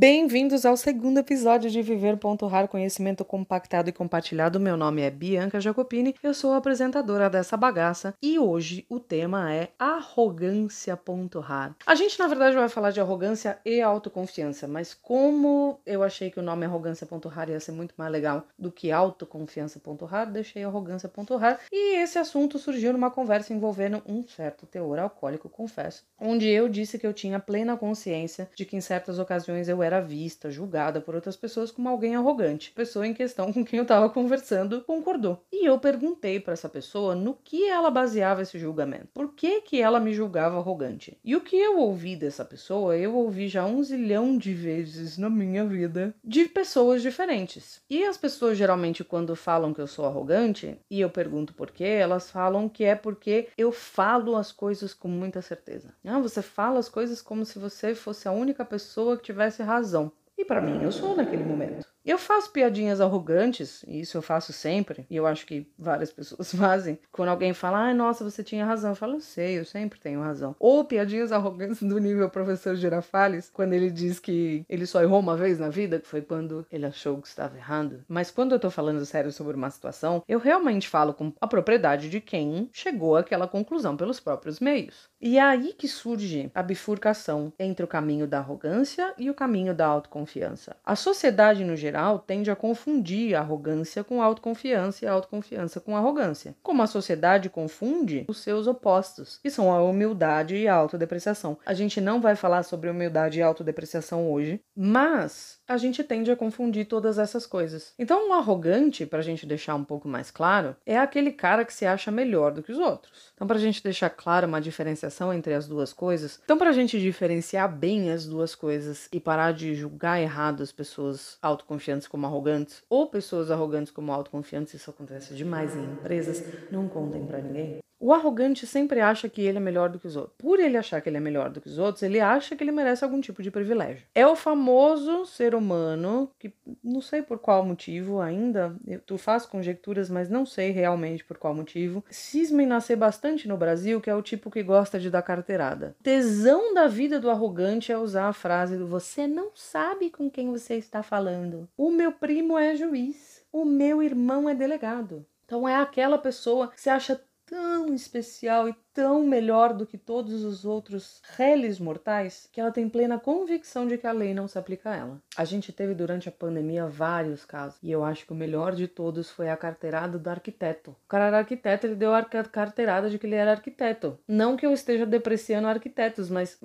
Bem-vindos ao segundo episódio de Viver.rar Conhecimento Compactado e Compartilhado. Meu nome é Bianca Jacopini, eu sou a apresentadora dessa bagaça e hoje o tema é arrogância.rar. A gente, na verdade, vai falar de arrogância e autoconfiança, mas como eu achei que o nome arrogância.rar ia ser muito mais legal do que autoconfiança.rar, deixei arrogância.rar e esse assunto surgiu numa conversa envolvendo um certo teor alcoólico, confesso, onde eu disse que eu tinha plena consciência de que em certas ocasiões eu era vista, julgada por outras pessoas como alguém arrogante. A pessoa em questão com quem eu estava conversando concordou. E eu perguntei para essa pessoa no que ela baseava esse julgamento. Por que que ela me julgava arrogante? E o que eu ouvi dessa pessoa, eu ouvi já um zilhão de vezes na minha vida de pessoas diferentes. E as pessoas geralmente quando falam que eu sou arrogante, e eu pergunto por quê, elas falam que é porque eu falo as coisas com muita certeza. Ah, você fala as coisas como se você fosse a única pessoa que tivesse tivesse razão. E para mim, eu sou naquele momento. Eu faço piadinhas arrogantes, e isso eu faço sempre, e eu acho que várias pessoas fazem. Quando alguém fala, ai, nossa, você tinha razão, eu falo, eu sei, eu sempre tenho razão. Ou piadinhas arrogantes do nível professor Girafales, quando ele diz que ele só errou uma vez na vida, que foi quando ele achou que estava errado. Mas quando eu tô falando sério sobre uma situação, eu realmente falo com a propriedade de quem chegou àquela conclusão pelos próprios meios. E é aí que surge a bifurcação entre o caminho da arrogância e o caminho da autoconfiança. A sociedade, no geral, tende a confundir arrogância com autoconfiança e autoconfiança com arrogância. Como a sociedade confunde os seus opostos, que são a humildade e a autodepreciação. A gente não vai falar sobre humildade e autodepreciação hoje, mas a gente tende a confundir todas essas coisas. Então, um arrogante, para a gente deixar um pouco mais claro, é aquele cara que se acha melhor do que os outros. Então, para a gente deixar claro uma diferenciação entre as duas coisas, então, para a gente diferenciar bem as duas coisas e parar de julgar errado as pessoas autoconfiantes como arrogantes ou pessoas arrogantes como autoconfiantes, isso acontece demais em empresas, não contem para ninguém. O arrogante sempre acha que ele é melhor do que os outros. Por ele achar que ele é melhor do que os outros, ele acha que ele merece algum tipo de privilégio. É o famoso ser humano que não sei por qual motivo ainda, eu, tu faz conjecturas, mas não sei realmente por qual motivo, cisma em nascer bastante no Brasil, que é o tipo que gosta de dar carteirada. Tesão da vida do arrogante é usar a frase do você não sabe com quem você está falando. O meu primo é juiz. O meu irmão é delegado. Então é aquela pessoa que se acha tão especial e tão melhor do que todos os outros réis mortais que ela tem plena convicção de que a lei não se aplica a ela. A gente teve durante a pandemia vários casos e eu acho que o melhor de todos foi a carteirada do arquiteto. O cara era arquiteto, ele deu a carteirada de que ele era arquiteto. Não que eu esteja depreciando arquitetos, mas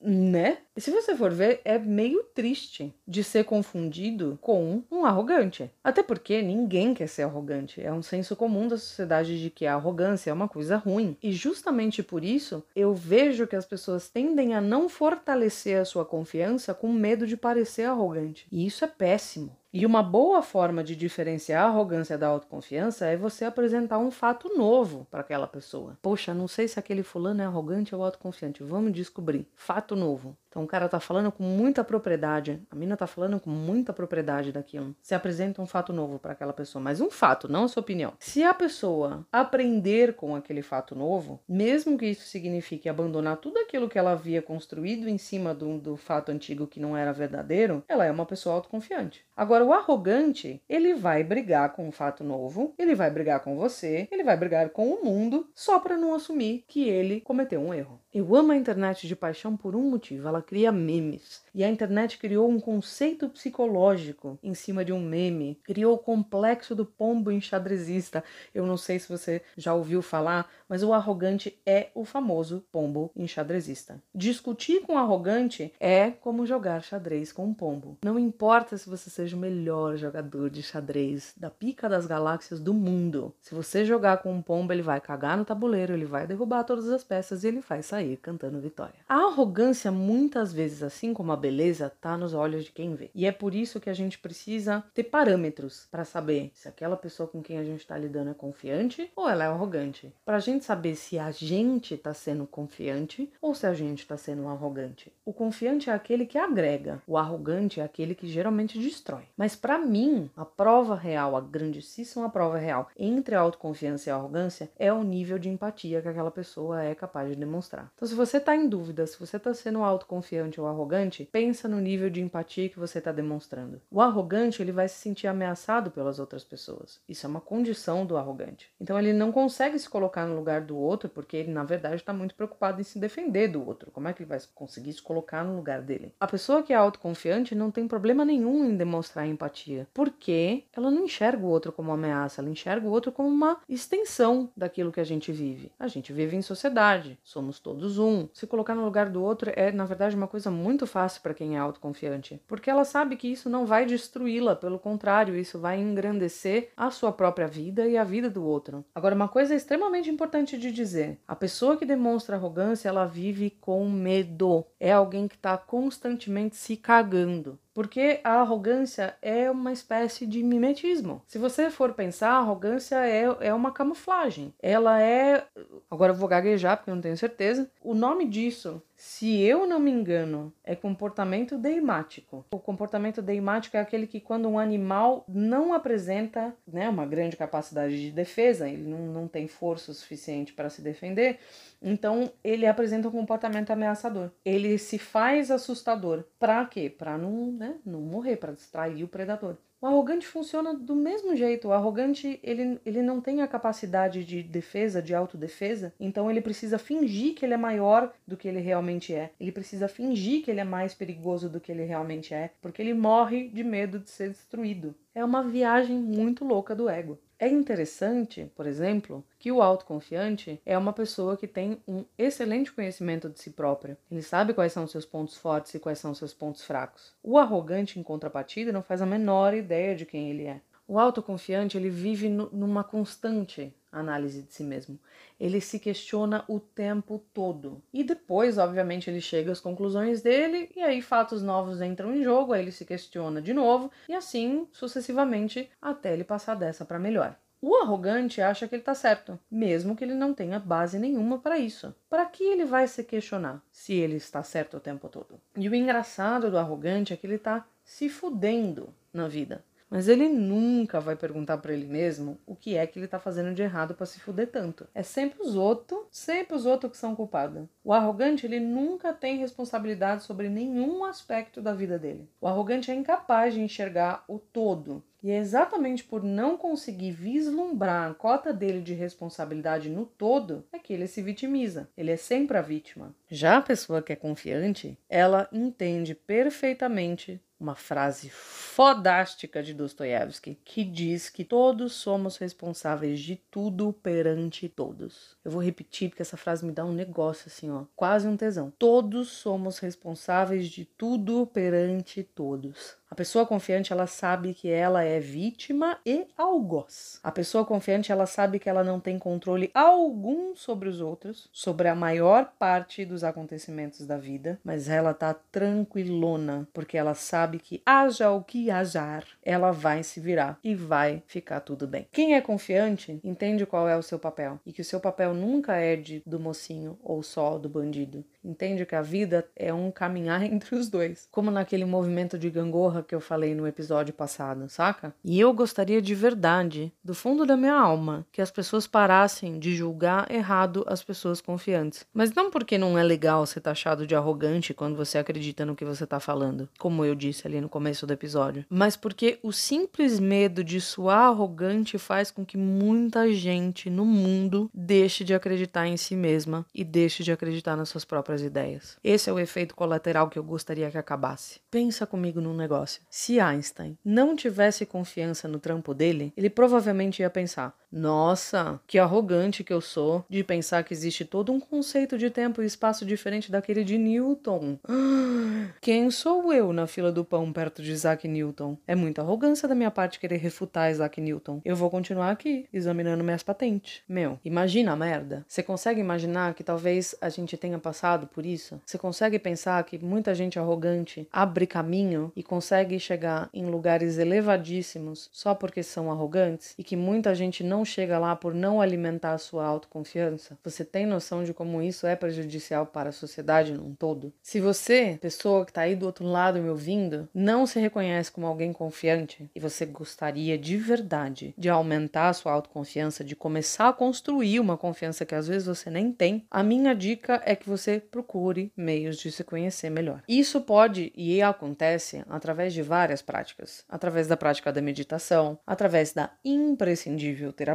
né? E se você for ver, é meio triste de ser confundido com um arrogante. Até porque ninguém quer ser arrogante. É um senso comum da sociedade de que a arrogância é uma coisa ruim. E justamente por isso, eu vejo que as pessoas tendem a não fortalecer a sua confiança com medo de parecer arrogante. E isso é péssimo. E uma boa forma de diferenciar a arrogância da autoconfiança é você apresentar um fato novo para aquela pessoa. Poxa, não sei se aquele fulano é arrogante ou autoconfiante. Vamos descobrir. Fato novo. Então o cara tá falando com muita propriedade, a mina tá falando com muita propriedade daquilo. Se apresenta um fato novo para aquela pessoa, mas um fato, não a sua opinião. Se a pessoa aprender com aquele fato novo, mesmo que isso signifique abandonar tudo aquilo que ela havia construído em cima do, do fato antigo que não era verdadeiro, ela é uma pessoa autoconfiante. Agora, o arrogante, ele vai brigar com um fato novo, ele vai brigar com você, ele vai brigar com o mundo, só para não assumir que ele cometeu um erro. Eu amo a internet de paixão por um motivo, ela cria memes. E a internet criou um conceito psicológico em cima de um meme, criou o complexo do pombo enxadrezista. Eu não sei se você já ouviu falar, mas o arrogante é o famoso pombo enxadrezista. Discutir com o arrogante é como jogar xadrez com um pombo. Não importa se você seja o melhor jogador de xadrez da pica das galáxias do mundo. Se você jogar com um pombo, ele vai cagar no tabuleiro, ele vai derrubar todas as peças e ele vai sair cantando vitória. A arrogância, muitas vezes, assim como a beleza, tá nos olhos de quem vê. E é por isso que a gente precisa ter parâmetros para saber se aquela pessoa com quem a gente está lidando é confiante ou ela é arrogante. Para a gente saber se a gente está sendo confiante ou se a gente está sendo arrogante. O confiante é aquele que agrega, o arrogante é aquele que geralmente destrói. Mas para mim, a prova real, a grandíssima prova real entre a autoconfiança e a arrogância é o nível de empatia que aquela pessoa é capaz de demonstrar. Então, se você está em dúvida se você está sendo autoconfiante ou arrogante, pensa no nível de empatia que você está demonstrando. O arrogante ele vai se sentir ameaçado pelas outras pessoas. Isso é uma condição do arrogante. Então ele não consegue se colocar no lugar do outro porque ele na verdade está muito preocupado em se defender do outro. Como é que ele vai conseguir se colocar no lugar dele? A pessoa que é autoconfiante não tem problema nenhum em demonstrar empatia, porque ela não enxerga o outro como uma ameaça, ela enxerga o outro como uma extensão daquilo que a gente vive. A gente vive em sociedade, somos todos um. Se colocar no lugar do outro é, na verdade, uma coisa muito fácil para quem é autoconfiante, porque ela sabe que isso não vai destruí-la, pelo contrário, isso vai engrandecer a sua própria vida e a vida do outro. Agora, uma coisa extremamente importante de dizer: a pessoa que demonstra arrogância, ela vive com medo. É alguém que está constantemente se cagando. Porque a arrogância é uma espécie de mimetismo. Se você for pensar, a arrogância é, é uma camuflagem. Ela é. Agora eu vou gaguejar porque eu não tenho certeza. O nome disso se eu não me engano, é comportamento deimático. O comportamento deimático é aquele que quando um animal não apresenta né, uma grande capacidade de defesa, ele não, não tem força suficiente para se defender, então ele apresenta um comportamento ameaçador. Ele se faz assustador. Para quê? Para não, né, não morrer, para distrair o predador. O arrogante funciona do mesmo jeito. O arrogante, ele, ele não tem a capacidade de defesa, de autodefesa, então ele precisa fingir que ele é maior do que ele realmente é. Ele precisa fingir que ele é mais perigoso do que ele realmente é, porque ele morre de medo de ser destruído. É uma viagem muito louca do ego. É interessante, por exemplo, que o autoconfiante é uma pessoa que tem um excelente conhecimento de si própria. Ele sabe quais são seus pontos fortes e quais são seus pontos fracos. O arrogante, em contrapartida, não faz a menor ideia de quem ele é. O autoconfiante ele vive numa constante análise de si mesmo. Ele se questiona o tempo todo. E depois, obviamente, ele chega às conclusões dele e aí fatos novos entram em jogo, aí ele se questiona de novo e assim sucessivamente até ele passar dessa para melhor. O arrogante acha que ele está certo, mesmo que ele não tenha base nenhuma para isso. Para que ele vai se questionar se ele está certo o tempo todo? E o engraçado do arrogante é que ele está se fudendo na vida. Mas ele nunca vai perguntar para ele mesmo o que é que ele tá fazendo de errado para se fuder tanto. É sempre os outros, sempre os outros que são culpados. O arrogante, ele nunca tem responsabilidade sobre nenhum aspecto da vida dele. O arrogante é incapaz de enxergar o todo. E é exatamente por não conseguir vislumbrar a cota dele de responsabilidade no todo é que ele se vitimiza. Ele é sempre a vítima. Já a pessoa que é confiante, ela entende perfeitamente uma frase fodástica de Dostoiévski que diz que todos somos responsáveis de tudo perante todos. Eu vou repetir porque essa frase me dá um negócio assim, ó, quase um tesão. Todos somos responsáveis de tudo perante todos. A pessoa confiante, ela sabe que ela é vítima e algoz. A pessoa confiante, ela sabe que ela não tem controle algum sobre os outros, sobre a maior parte dos acontecimentos da vida, mas ela tá tranquilona, porque ela sabe que haja o que hajar, ela vai se virar e vai ficar tudo bem. Quem é confiante entende qual é o seu papel e que o seu papel nunca é de do mocinho ou só do bandido. Entende que a vida é um caminhar entre os dois, como naquele movimento de gangorra que eu falei no episódio passado, saca? E eu gostaria de verdade, do fundo da minha alma, que as pessoas parassem de julgar errado as pessoas confiantes. Mas não porque não é legal ser taxado de arrogante quando você acredita no que você tá falando, como eu disse ali no começo do episódio, mas porque o simples medo de soar arrogante faz com que muita gente no mundo deixe de acreditar em si mesma e deixe de acreditar nas suas próprias ideias. Esse é o efeito colateral que eu gostaria que acabasse. Pensa comigo num negócio. Se Einstein não tivesse confiança no trampo dele, ele provavelmente ia pensar: nossa, que arrogante que eu sou de pensar que existe todo um conceito de tempo e espaço diferente daquele de Newton. Quem sou eu na fila do pão perto de Isaac Newton? É muita arrogância da minha parte querer refutar Isaac Newton. Eu vou continuar aqui, examinando minhas patentes. Meu, imagina a merda. Você consegue imaginar que talvez a gente tenha passado por isso? Você consegue pensar que muita gente arrogante abre caminho e consegue chegar em lugares elevadíssimos só porque são arrogantes? E que muita gente não não chega lá por não alimentar a sua autoconfiança? Você tem noção de como isso é prejudicial para a sociedade num todo? Se você, pessoa que está aí do outro lado me ouvindo, não se reconhece como alguém confiante e você gostaria de verdade de aumentar a sua autoconfiança, de começar a construir uma confiança que às vezes você nem tem, a minha dica é que você procure meios de se conhecer melhor. Isso pode e acontece através de várias práticas, através da prática da meditação, através da imprescindível terapia,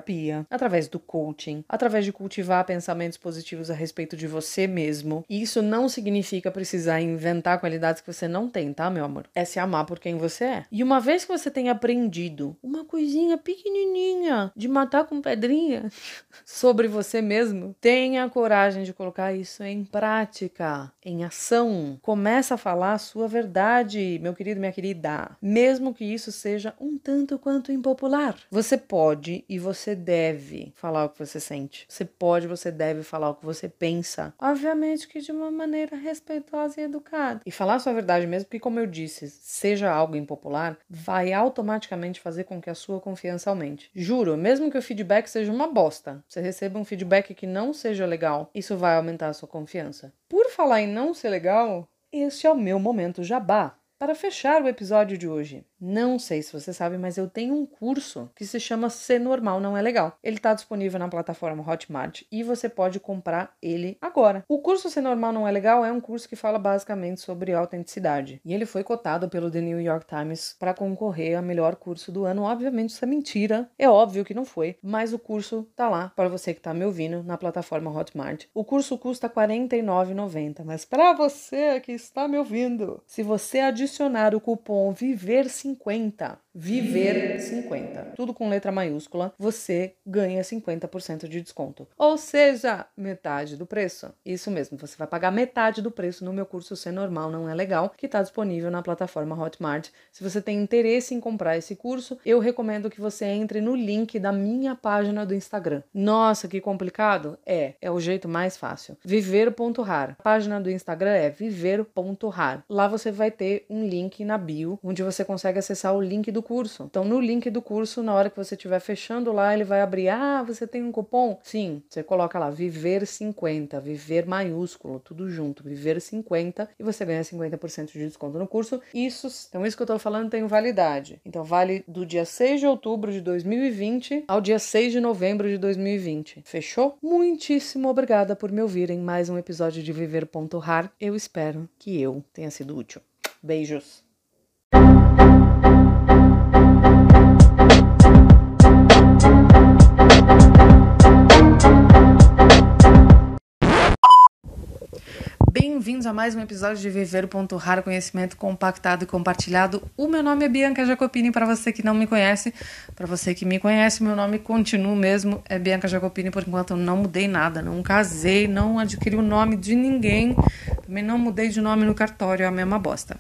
através do coaching, através de cultivar pensamentos positivos a respeito de você mesmo. E isso não significa precisar inventar qualidades que você não tem, tá, meu amor? É se amar por quem você é. E uma vez que você tem aprendido uma coisinha pequenininha de matar com pedrinha sobre você mesmo, tenha coragem de colocar isso em prática, em ação. Começa a falar a sua verdade, meu querido, minha querida, mesmo que isso seja um tanto quanto impopular. Você pode e você deve falar o que você sente. Você pode, você deve falar o que você pensa. Obviamente que de uma maneira respeitosa e educada. E falar a sua verdade mesmo, porque como eu disse, seja algo impopular, vai automaticamente fazer com que a sua confiança aumente. Juro, mesmo que o feedback seja uma bosta, você receba um feedback que não seja legal, isso vai aumentar a sua confiança. Por falar em não ser legal, este é o meu momento jabá. Para fechar o episódio de hoje, não sei se você sabe, mas eu tenho um curso que se chama Ser Normal Não É Legal. Ele está disponível na plataforma Hotmart e você pode comprar ele agora. O curso Ser Normal Não É Legal é um curso que fala basicamente sobre autenticidade. E ele foi cotado pelo The New York Times para concorrer a melhor curso do ano. Obviamente isso é mentira, é óbvio que não foi, mas o curso tá lá para você que está me ouvindo na plataforma Hotmart. O curso custa R$ 49,90, mas para você que está me ouvindo, se você adicionar o cupom VIVER50 50. Viver 50. Tudo com letra maiúscula, você ganha 50% de desconto. Ou seja, metade do preço. Isso mesmo, você vai pagar metade do preço no meu curso Ser Normal Não É Legal, que está disponível na plataforma Hotmart. Se você tem interesse em comprar esse curso, eu recomendo que você entre no link da minha página do Instagram. Nossa, que complicado? É, é o jeito mais fácil. Viver.rar. A página do Instagram é viver.rar. Lá você vai ter um link na bio, onde você consegue acessar o link do curso. Então, no link do curso, na hora que você estiver fechando lá, ele vai abrir: Ah, você tem um cupom? Sim, você coloca lá Viver 50, Viver maiúsculo, tudo junto, Viver 50, e você ganha 50% de desconto no curso. Isso, então, isso que eu tô falando tem validade. Então, vale do dia 6 de outubro de 2020 ao dia 6 de novembro de 2020. Fechou? Muitíssimo obrigada por me ouvir em mais um episódio de Viver.rar. Eu espero que eu tenha sido útil. Beijos! Bem-vindos a mais um episódio de Viver.raro Conhecimento Compactado e Compartilhado. O meu nome é Bianca Jacopini, para você que não me conhece. Para você que me conhece, meu nome continua mesmo, é Bianca Jacopini, por enquanto eu não mudei nada, não casei, não adquiri o nome de ninguém, também não mudei de nome no cartório, é a mesma bosta.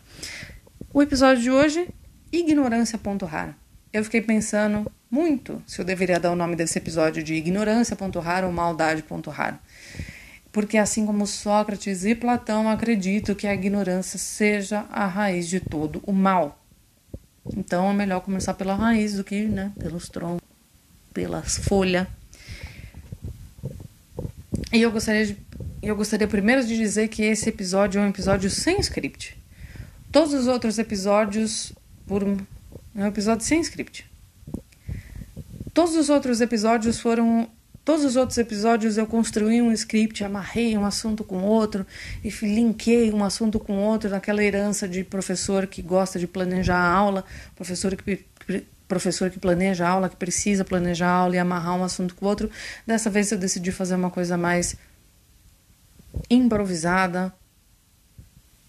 O episódio de hoje, ignorância.rara. Eu fiquei pensando muito se eu deveria dar o nome desse episódio de ignorância.rara ou maldade.rara porque assim como Sócrates e Platão acredito que a ignorância seja a raiz de todo o mal. Então é melhor começar pela raiz do que né, pelos troncos, pelas folhas. E eu gostaria, de, eu gostaria primeiro de dizer que esse episódio é um episódio sem script. Todos os outros episódios por é um episódio sem script. Todos os outros episódios foram Todos os outros episódios eu construí um script, amarrei um assunto com outro e linkei um assunto com outro naquela herança de professor que gosta de planejar a aula, professor que professor que planeja a aula, que precisa planejar a aula e amarrar um assunto com o outro. Dessa vez eu decidi fazer uma coisa mais improvisada,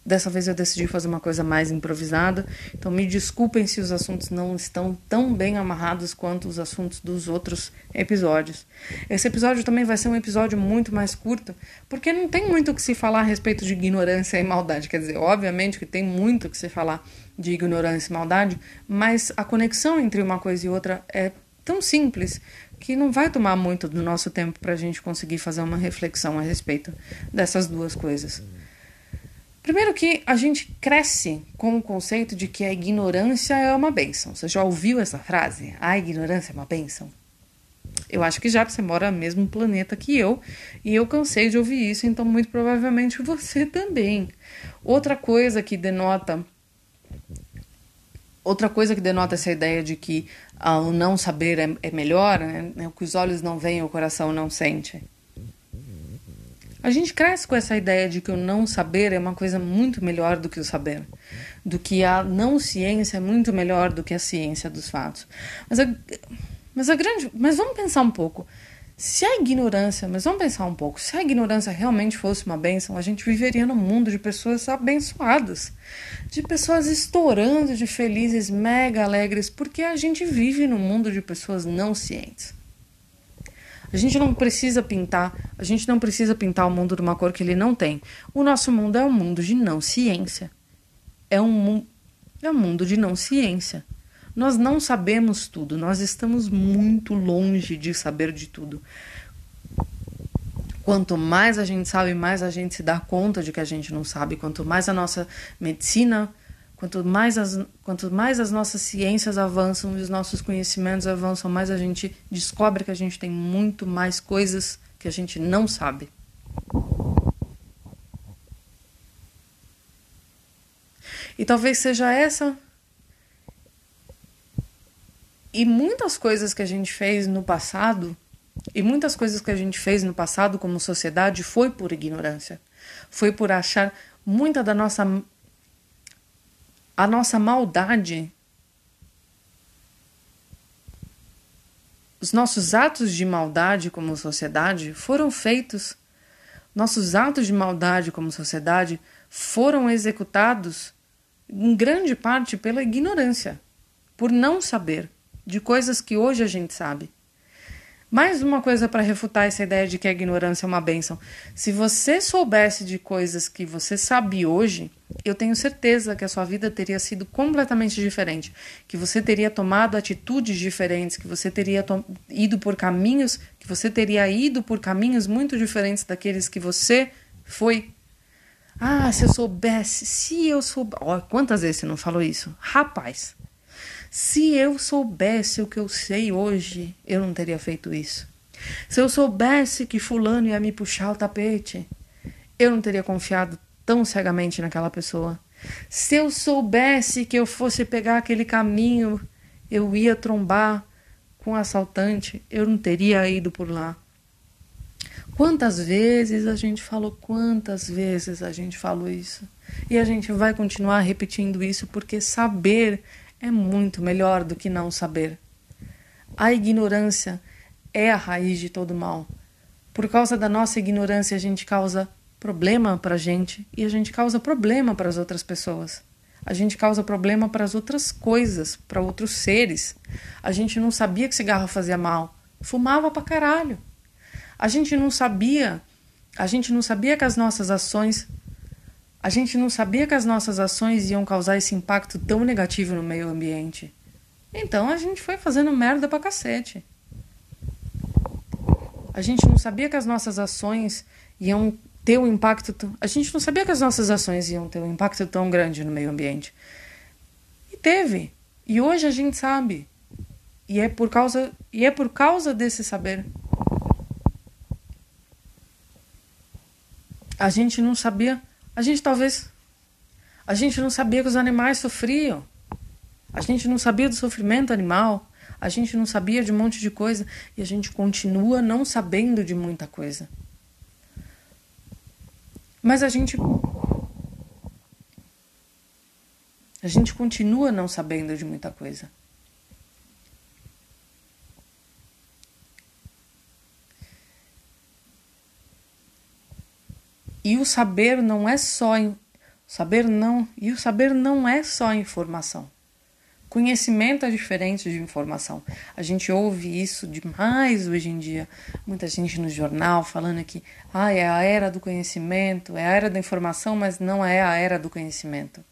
Dessa vez eu decidi fazer uma coisa mais improvisada, então me desculpem se os assuntos não estão tão bem amarrados quanto os assuntos dos outros episódios. Esse episódio também vai ser um episódio muito mais curto, porque não tem muito o que se falar a respeito de ignorância e maldade. Quer dizer, obviamente que tem muito o que se falar de ignorância e maldade, mas a conexão entre uma coisa e outra é tão simples que não vai tomar muito do nosso tempo para a gente conseguir fazer uma reflexão a respeito dessas duas coisas. Primeiro que a gente cresce com o conceito de que a ignorância é uma benção. Você já ouviu essa frase? A ignorância é uma benção? Eu acho que já você mora no mesmo planeta que eu, e eu cansei de ouvir isso, então muito provavelmente você também. Outra coisa que denota outra coisa que denota essa ideia de que ah, o não saber é, é melhor, né? o que os olhos não veem, o coração não sente. A gente cresce com essa ideia de que o não saber é uma coisa muito melhor do que o saber, do que a não ciência é muito melhor do que a ciência dos fatos. Mas a, mas a grande, mas vamos pensar um pouco. Se a ignorância, mas vamos pensar um pouco, se a ignorância realmente fosse uma bênção, a gente viveria num mundo de pessoas abençoadas, de pessoas estourando de felizes, mega alegres, porque a gente vive num mundo de pessoas não cientes. A gente não precisa pintar, a gente não precisa pintar o mundo de uma cor que ele não tem. O nosso mundo é um mundo de não ciência. É um, é um mundo de não ciência. Nós não sabemos tudo, nós estamos muito longe de saber de tudo. Quanto mais a gente sabe, mais a gente se dá conta de que a gente não sabe. Quanto mais a nossa medicina Quanto mais, as, quanto mais as nossas ciências avançam e os nossos conhecimentos avançam, mais a gente descobre que a gente tem muito mais coisas que a gente não sabe. E talvez seja essa. E muitas coisas que a gente fez no passado, e muitas coisas que a gente fez no passado como sociedade foi por ignorância. Foi por achar muita da nossa a nossa maldade, os nossos atos de maldade como sociedade foram feitos, nossos atos de maldade como sociedade foram executados em grande parte pela ignorância, por não saber de coisas que hoje a gente sabe. Mais uma coisa para refutar essa ideia de que a ignorância é uma bênção. Se você soubesse de coisas que você sabe hoje, eu tenho certeza que a sua vida teria sido completamente diferente, que você teria tomado atitudes diferentes, que você teria ido por caminhos, que você teria ido por caminhos muito diferentes daqueles que você foi. Ah, se eu soubesse, se eu soubesse. Oh, quantas vezes você não falou isso? Rapaz, se eu soubesse o que eu sei hoje, eu não teria feito isso. Se eu soubesse que Fulano ia me puxar o tapete, eu não teria confiado tão cegamente naquela pessoa. Se eu soubesse que eu fosse pegar aquele caminho, eu ia trombar com um assaltante, eu não teria ido por lá. Quantas vezes a gente falou, quantas vezes a gente falou isso? E a gente vai continuar repetindo isso porque saber é muito melhor do que não saber. A ignorância é a raiz de todo mal. Por causa da nossa ignorância, a gente causa problema para a gente e a gente causa problema para as outras pessoas. A gente causa problema para as outras coisas, para outros seres. A gente não sabia que cigarro fazia mal, fumava pra caralho. A gente não sabia, a gente não sabia que as nossas ações a gente não sabia que as nossas ações iam causar esse impacto tão negativo no meio ambiente. Então a gente foi fazendo merda pra cacete. A gente não sabia que as nossas ações iam ter um impacto. A gente não sabia que as nossas ações iam ter um impacto tão grande no meio ambiente. E teve. E hoje a gente sabe. E é por causa, e é por causa desse saber. A gente não sabia a gente talvez. A gente não sabia que os animais sofriam. A gente não sabia do sofrimento animal. A gente não sabia de um monte de coisa. E a gente continua não sabendo de muita coisa. Mas a gente. A gente continua não sabendo de muita coisa. E o saber não é só saber não e o saber não é só informação. Conhecimento é diferente de informação. A gente ouve isso demais hoje em dia. Muita gente no jornal falando que ah, é a era do conhecimento, é a era da informação, mas não é a era do conhecimento.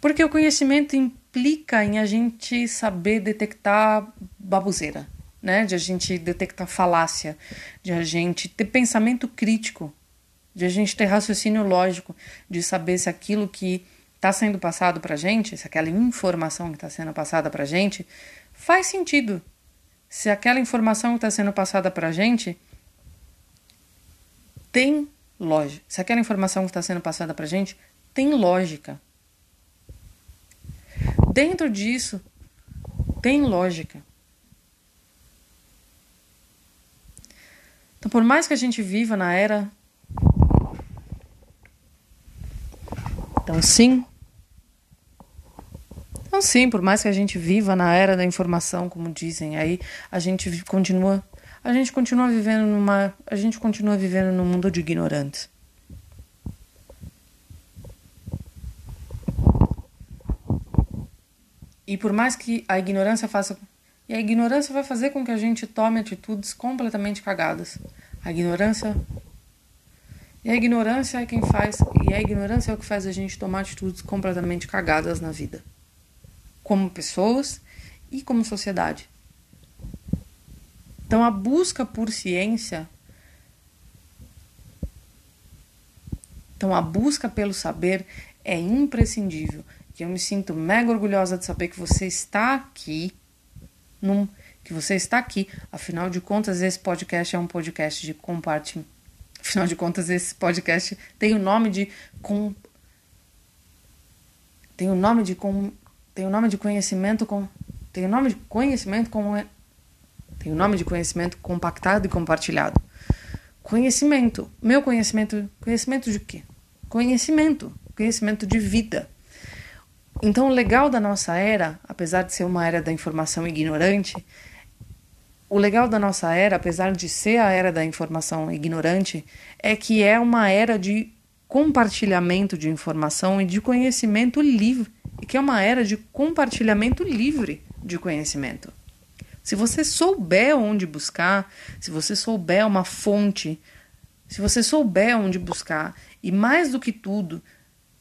Porque o conhecimento implica em a gente saber detectar baboseira, né? De a gente detectar falácia, de a gente ter pensamento crítico de a gente ter raciocínio lógico, de saber se aquilo que está sendo passado para gente, se aquela informação que está sendo passada para gente, faz sentido. se aquela informação que está sendo passada para gente tem lógica. Se aquela informação que está sendo passada para gente tem lógica. Dentro disso, tem lógica. Então, por mais que a gente viva na era. Então, sim. Então, sim, por mais que a gente viva na era da informação, como dizem aí, a gente continua. A gente continua vivendo numa. A gente continua vivendo num mundo de ignorantes. E por mais que a ignorância faça. E a ignorância vai fazer com que a gente tome atitudes completamente cagadas. A ignorância. E a ignorância é quem faz. E a ignorância é o que faz a gente tomar atitudes completamente cagadas na vida. Como pessoas e como sociedade. Então a busca por ciência. Então a busca pelo saber é imprescindível que eu me sinto mega orgulhosa de saber que você está aqui, num, que você está aqui. Afinal de contas, esse podcast é um podcast de compartilhamento. Afinal de contas, esse podcast tem o nome de com tem o nome de com tem o nome de conhecimento com tem o nome de conhecimento com tem o nome de conhecimento compactado e compartilhado. Conhecimento, meu conhecimento, conhecimento de quê? Conhecimento, conhecimento de vida. Então, o legal da nossa era, apesar de ser uma era da informação ignorante, o legal da nossa era, apesar de ser a era da informação ignorante, é que é uma era de compartilhamento de informação e de conhecimento livre, e que é uma era de compartilhamento livre de conhecimento. Se você souber onde buscar, se você souber uma fonte, se você souber onde buscar, e mais do que tudo,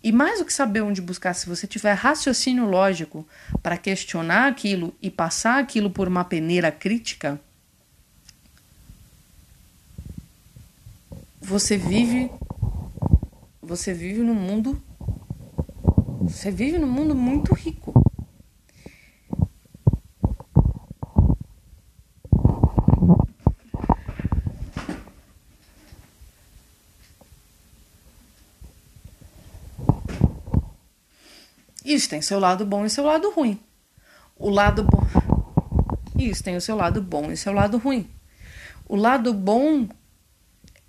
e mais do que saber onde buscar, se você tiver raciocínio lógico para questionar aquilo e passar aquilo por uma peneira crítica, você vive você vive num mundo você vive num mundo muito rico. Isso tem seu lado bom e seu lado ruim. O lado bom. Isso tem o seu lado bom e seu lado ruim. O lado bom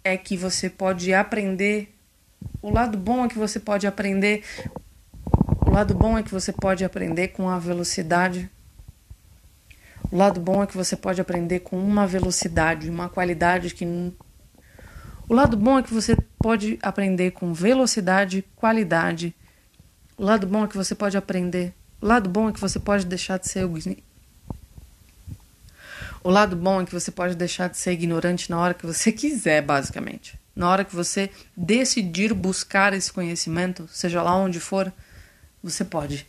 é que você pode aprender. O lado bom é que você pode aprender. O lado bom é que você pode aprender com a velocidade. O lado bom é que você pode aprender com uma velocidade, uma qualidade que. O lado bom é que você pode aprender com velocidade, qualidade o lado bom é que você pode aprender. O lado bom é que você pode deixar de ser o lado bom é que você pode deixar de ser ignorante na hora que você quiser, basicamente. Na hora que você decidir buscar esse conhecimento, seja lá onde for, você pode.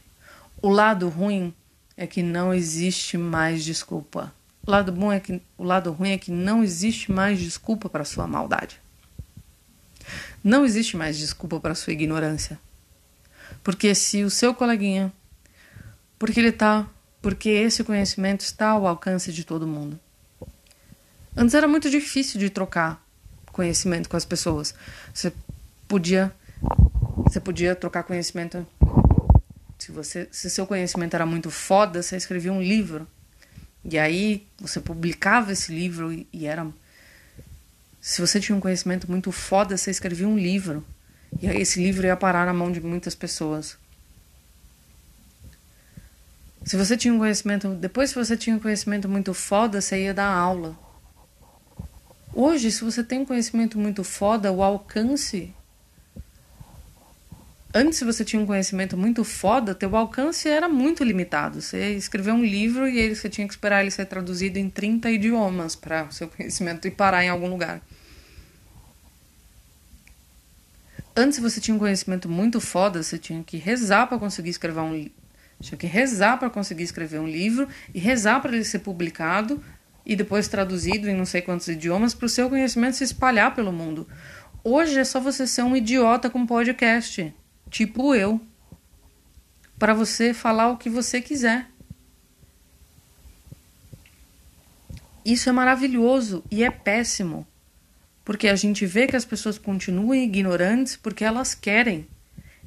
O lado ruim é que não existe mais desculpa. O lado bom é que o lado ruim é que não existe mais desculpa para sua maldade. Não existe mais desculpa para sua ignorância. Porque se o seu coleguinha, porque ele tá, porque esse conhecimento está ao alcance de todo mundo. Antes era muito difícil de trocar conhecimento com as pessoas. Você podia você podia trocar conhecimento se você se seu conhecimento era muito foda, você escrevia um livro. E aí você publicava esse livro e, e era se você tinha um conhecimento muito foda, você escrevia um livro. E esse livro ia parar na mão de muitas pessoas. Se você tinha um conhecimento, depois se você tinha um conhecimento muito foda, você ia dar aula. Hoje, se você tem um conhecimento muito foda, o alcance Antes, se você tinha um conhecimento muito foda, teu alcance era muito limitado. Você escreveu um livro e aí você tinha que esperar ele ser traduzido em 30 idiomas para o seu conhecimento ir parar em algum lugar. Antes você tinha um conhecimento muito foda, você tinha que rezar para conseguir escrever um tinha que rezar para conseguir escrever um livro e rezar para ele ser publicado e depois traduzido em não sei quantos idiomas para o seu conhecimento se espalhar pelo mundo. Hoje é só você ser um idiota com podcast, tipo eu, para você falar o que você quiser. Isso é maravilhoso e é péssimo, porque a gente vê que as pessoas continuam ignorantes porque elas querem.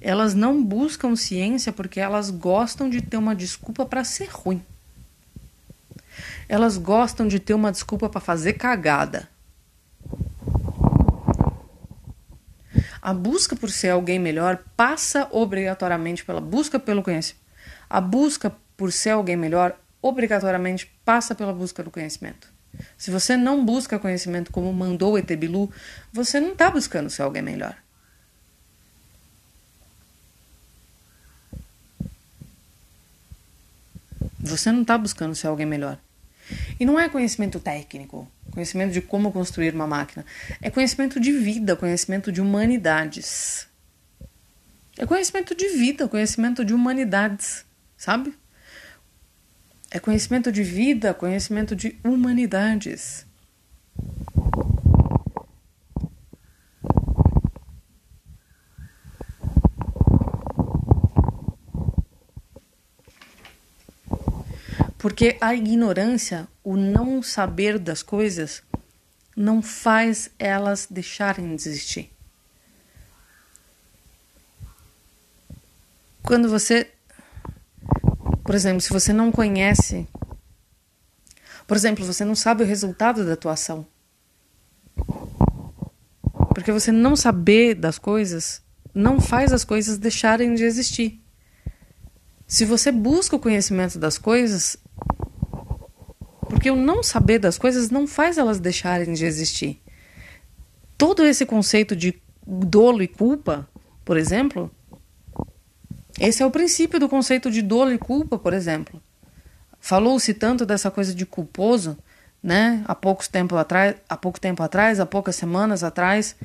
Elas não buscam ciência porque elas gostam de ter uma desculpa para ser ruim. Elas gostam de ter uma desculpa para fazer cagada. A busca por ser alguém melhor passa obrigatoriamente pela busca pelo conhecimento. A busca por ser alguém melhor obrigatoriamente passa pela busca do conhecimento. Se você não busca conhecimento como mandou Etebilu, você não está buscando ser alguém melhor. Você não está buscando ser alguém melhor. E não é conhecimento técnico, conhecimento de como construir uma máquina. É conhecimento de vida, conhecimento de humanidades. É conhecimento de vida, conhecimento de humanidades, sabe? É conhecimento de vida, conhecimento de humanidades. Porque a ignorância, o não saber das coisas, não faz elas deixarem de existir. Quando você, por exemplo, se você não conhece, por exemplo, você não sabe o resultado da tua ação. Porque você não saber das coisas não faz as coisas deixarem de existir. Se você busca o conhecimento das coisas, porque o não saber das coisas não faz elas deixarem de existir. Todo esse conceito de dolo e culpa, por exemplo, esse é o princípio do conceito de dolo e culpa, por exemplo. Falou-se tanto dessa coisa de culposo, né? Há poucos tempo atrás, há pouco tempo atrás, há poucas semanas atrás,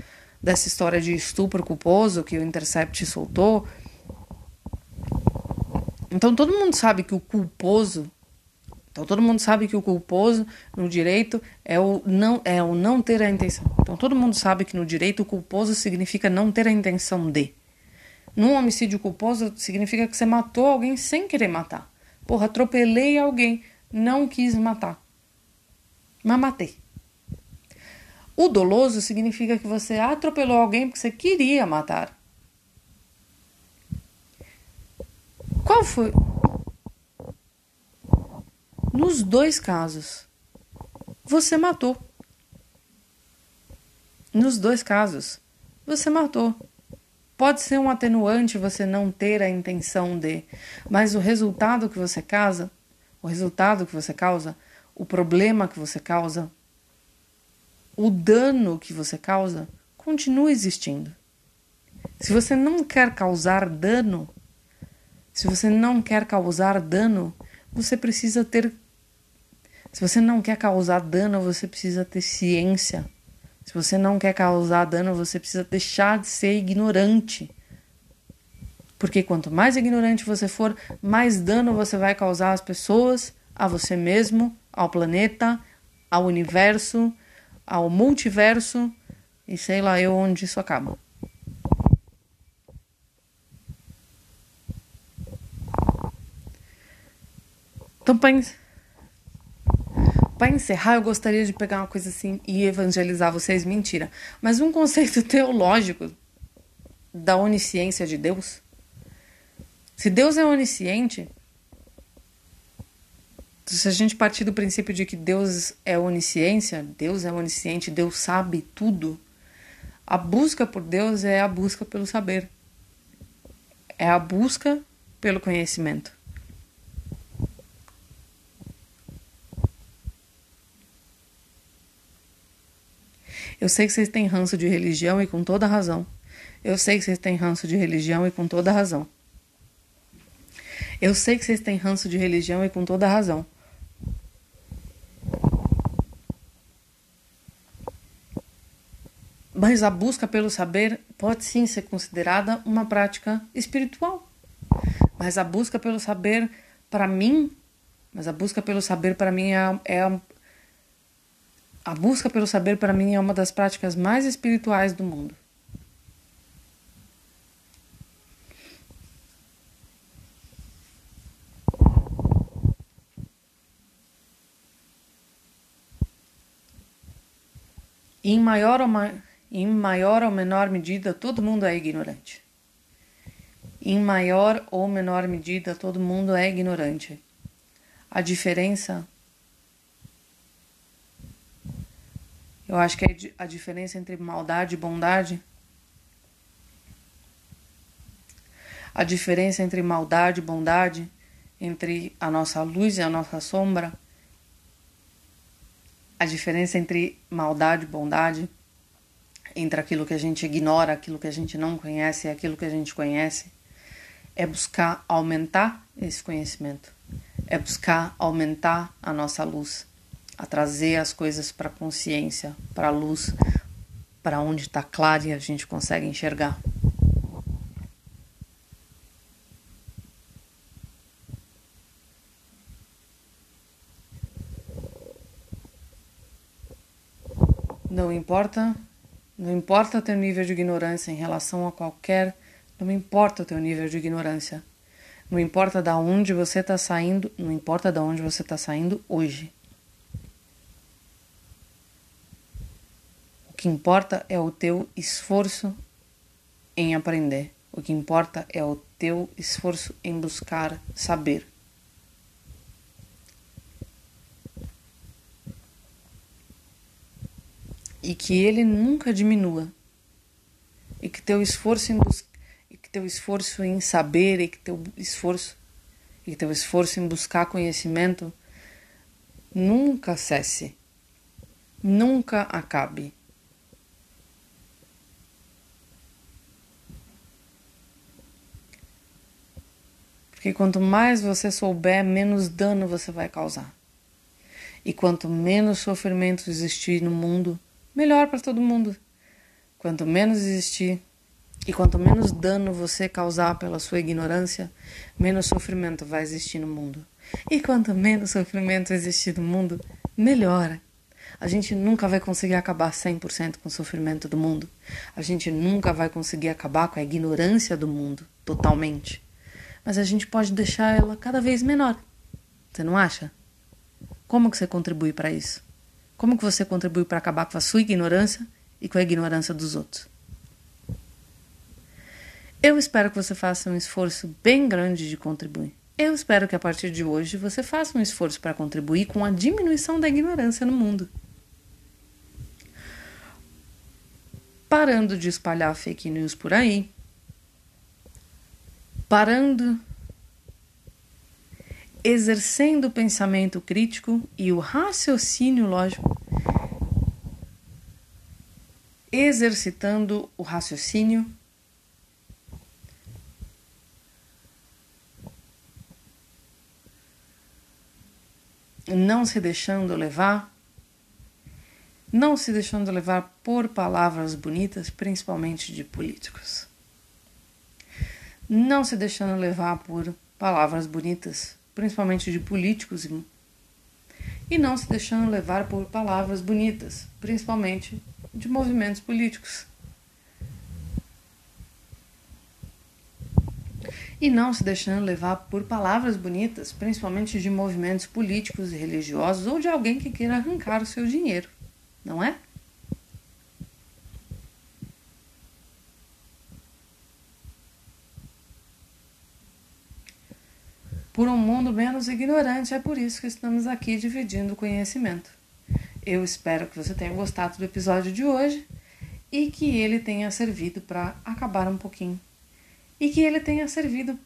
dessa história de estupro culposo que o Intercept soltou. Então todo mundo sabe que o culposo então todo mundo sabe que o culposo no direito é o não é o não ter a intenção. Então todo mundo sabe que no direito o culposo significa não ter a intenção de. Num homicídio culposo significa que você matou alguém sem querer matar. Porra, atropelei alguém, não quis matar. Mas matei. O doloso significa que você atropelou alguém porque você queria matar. Qual foi nos dois casos, você matou. Nos dois casos, você matou. Pode ser um atenuante você não ter a intenção de, mas o resultado que você causa, o resultado que você causa, o problema que você causa, o dano que você causa, continua existindo. Se você não quer causar dano, se você não quer causar dano, você precisa ter se você não quer causar dano, você precisa ter ciência. Se você não quer causar dano, você precisa deixar de ser ignorante. Porque quanto mais ignorante você for, mais dano você vai causar às pessoas, a você mesmo, ao planeta, ao universo, ao multiverso e sei lá eu onde isso acaba. Então pense para encerrar, eu gostaria de pegar uma coisa assim e evangelizar vocês. Mentira. Mas um conceito teológico da onisciência de Deus. Se Deus é onisciente, se a gente partir do princípio de que Deus é onisciência, Deus é onisciente, Deus sabe tudo, a busca por Deus é a busca pelo saber. É a busca pelo conhecimento. Eu sei que vocês têm ranço de religião e com toda razão. Eu sei que vocês têm ranço de religião e com toda razão. Eu sei que vocês têm ranço de religião e com toda razão. Mas a busca pelo saber pode sim ser considerada uma prática espiritual. Mas a busca pelo saber, para mim, mas a busca pelo saber para mim é, é, a busca pelo saber para mim é uma das práticas mais espirituais do mundo. Em maior ou, ma em maior ou menor medida, todo mundo é ignorante. Em maior ou menor medida, todo mundo é ignorante. A diferença. Eu acho que é a diferença entre maldade e bondade. A diferença entre maldade e bondade, entre a nossa luz e a nossa sombra. A diferença entre maldade e bondade, entre aquilo que a gente ignora, aquilo que a gente não conhece e aquilo que a gente conhece é buscar aumentar esse conhecimento, é buscar aumentar a nossa luz, a trazer as coisas para a consciência, para a luz, para onde está claro e a gente consegue enxergar. Não importa, não importa teu nível de ignorância em relação a qualquer não importa o teu nível de ignorância. Não importa da onde você está saindo, não importa da onde você está saindo hoje. Que importa é o teu esforço em aprender. O que importa é o teu esforço em buscar saber. E que ele nunca diminua. E que teu esforço em buscar teu esforço em saber e que teu esforço e teu esforço em buscar conhecimento nunca cesse, nunca acabe. Porque quanto mais você souber, menos dano você vai causar. E quanto menos sofrimento existir no mundo, melhor para todo mundo. Quanto menos existir, e quanto menos dano você causar pela sua ignorância, menos sofrimento vai existir no mundo. E quanto menos sofrimento existir no mundo, melhor. A gente nunca vai conseguir acabar 100% com o sofrimento do mundo. A gente nunca vai conseguir acabar com a ignorância do mundo totalmente. Mas a gente pode deixar ela cada vez menor. Você não acha? Como que você contribui para isso? Como que você contribui para acabar com a sua ignorância e com a ignorância dos outros? Eu espero que você faça um esforço bem grande de contribuir. Eu espero que a partir de hoje você faça um esforço para contribuir com a diminuição da ignorância no mundo. Parando de espalhar fake news por aí, parando, exercendo o pensamento crítico e o raciocínio lógico, exercitando o raciocínio não se deixando levar, não se deixando levar por palavras bonitas, principalmente de políticos. Não se deixando levar por palavras bonitas, principalmente de políticos e não se deixando levar por palavras bonitas, principalmente de movimentos políticos. e não se deixando levar por palavras bonitas, principalmente de movimentos políticos e religiosos ou de alguém que queira arrancar o seu dinheiro, não é? Por um mundo menos ignorante, é por isso que estamos aqui dividindo conhecimento. Eu espero que você tenha gostado do episódio de hoje e que ele tenha servido para acabar um pouquinho. E que ele tenha servido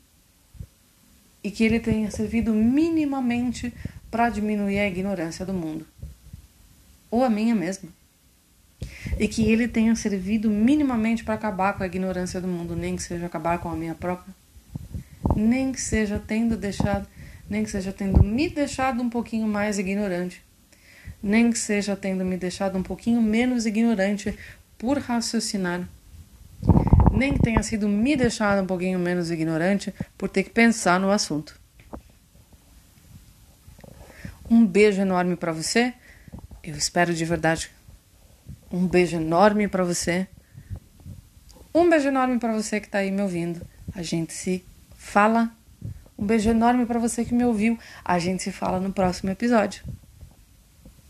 e que ele tenha servido minimamente para diminuir a ignorância do mundo. Ou a minha mesma e que ele tenha servido minimamente para acabar com a ignorância do mundo nem que seja acabar com a minha própria nem que seja tendo deixado nem que seja tendo me deixado um pouquinho mais ignorante nem que seja tendo me deixado um pouquinho menos ignorante por raciocinar nem que tenha sido me deixado um pouquinho menos ignorante por ter que pensar no assunto. Um beijo enorme para você. Eu espero de verdade. Um beijo enorme para você. Um beijo enorme para você que está aí me ouvindo. A gente se fala. Um beijo enorme para você que me ouviu. A gente se fala no próximo episódio.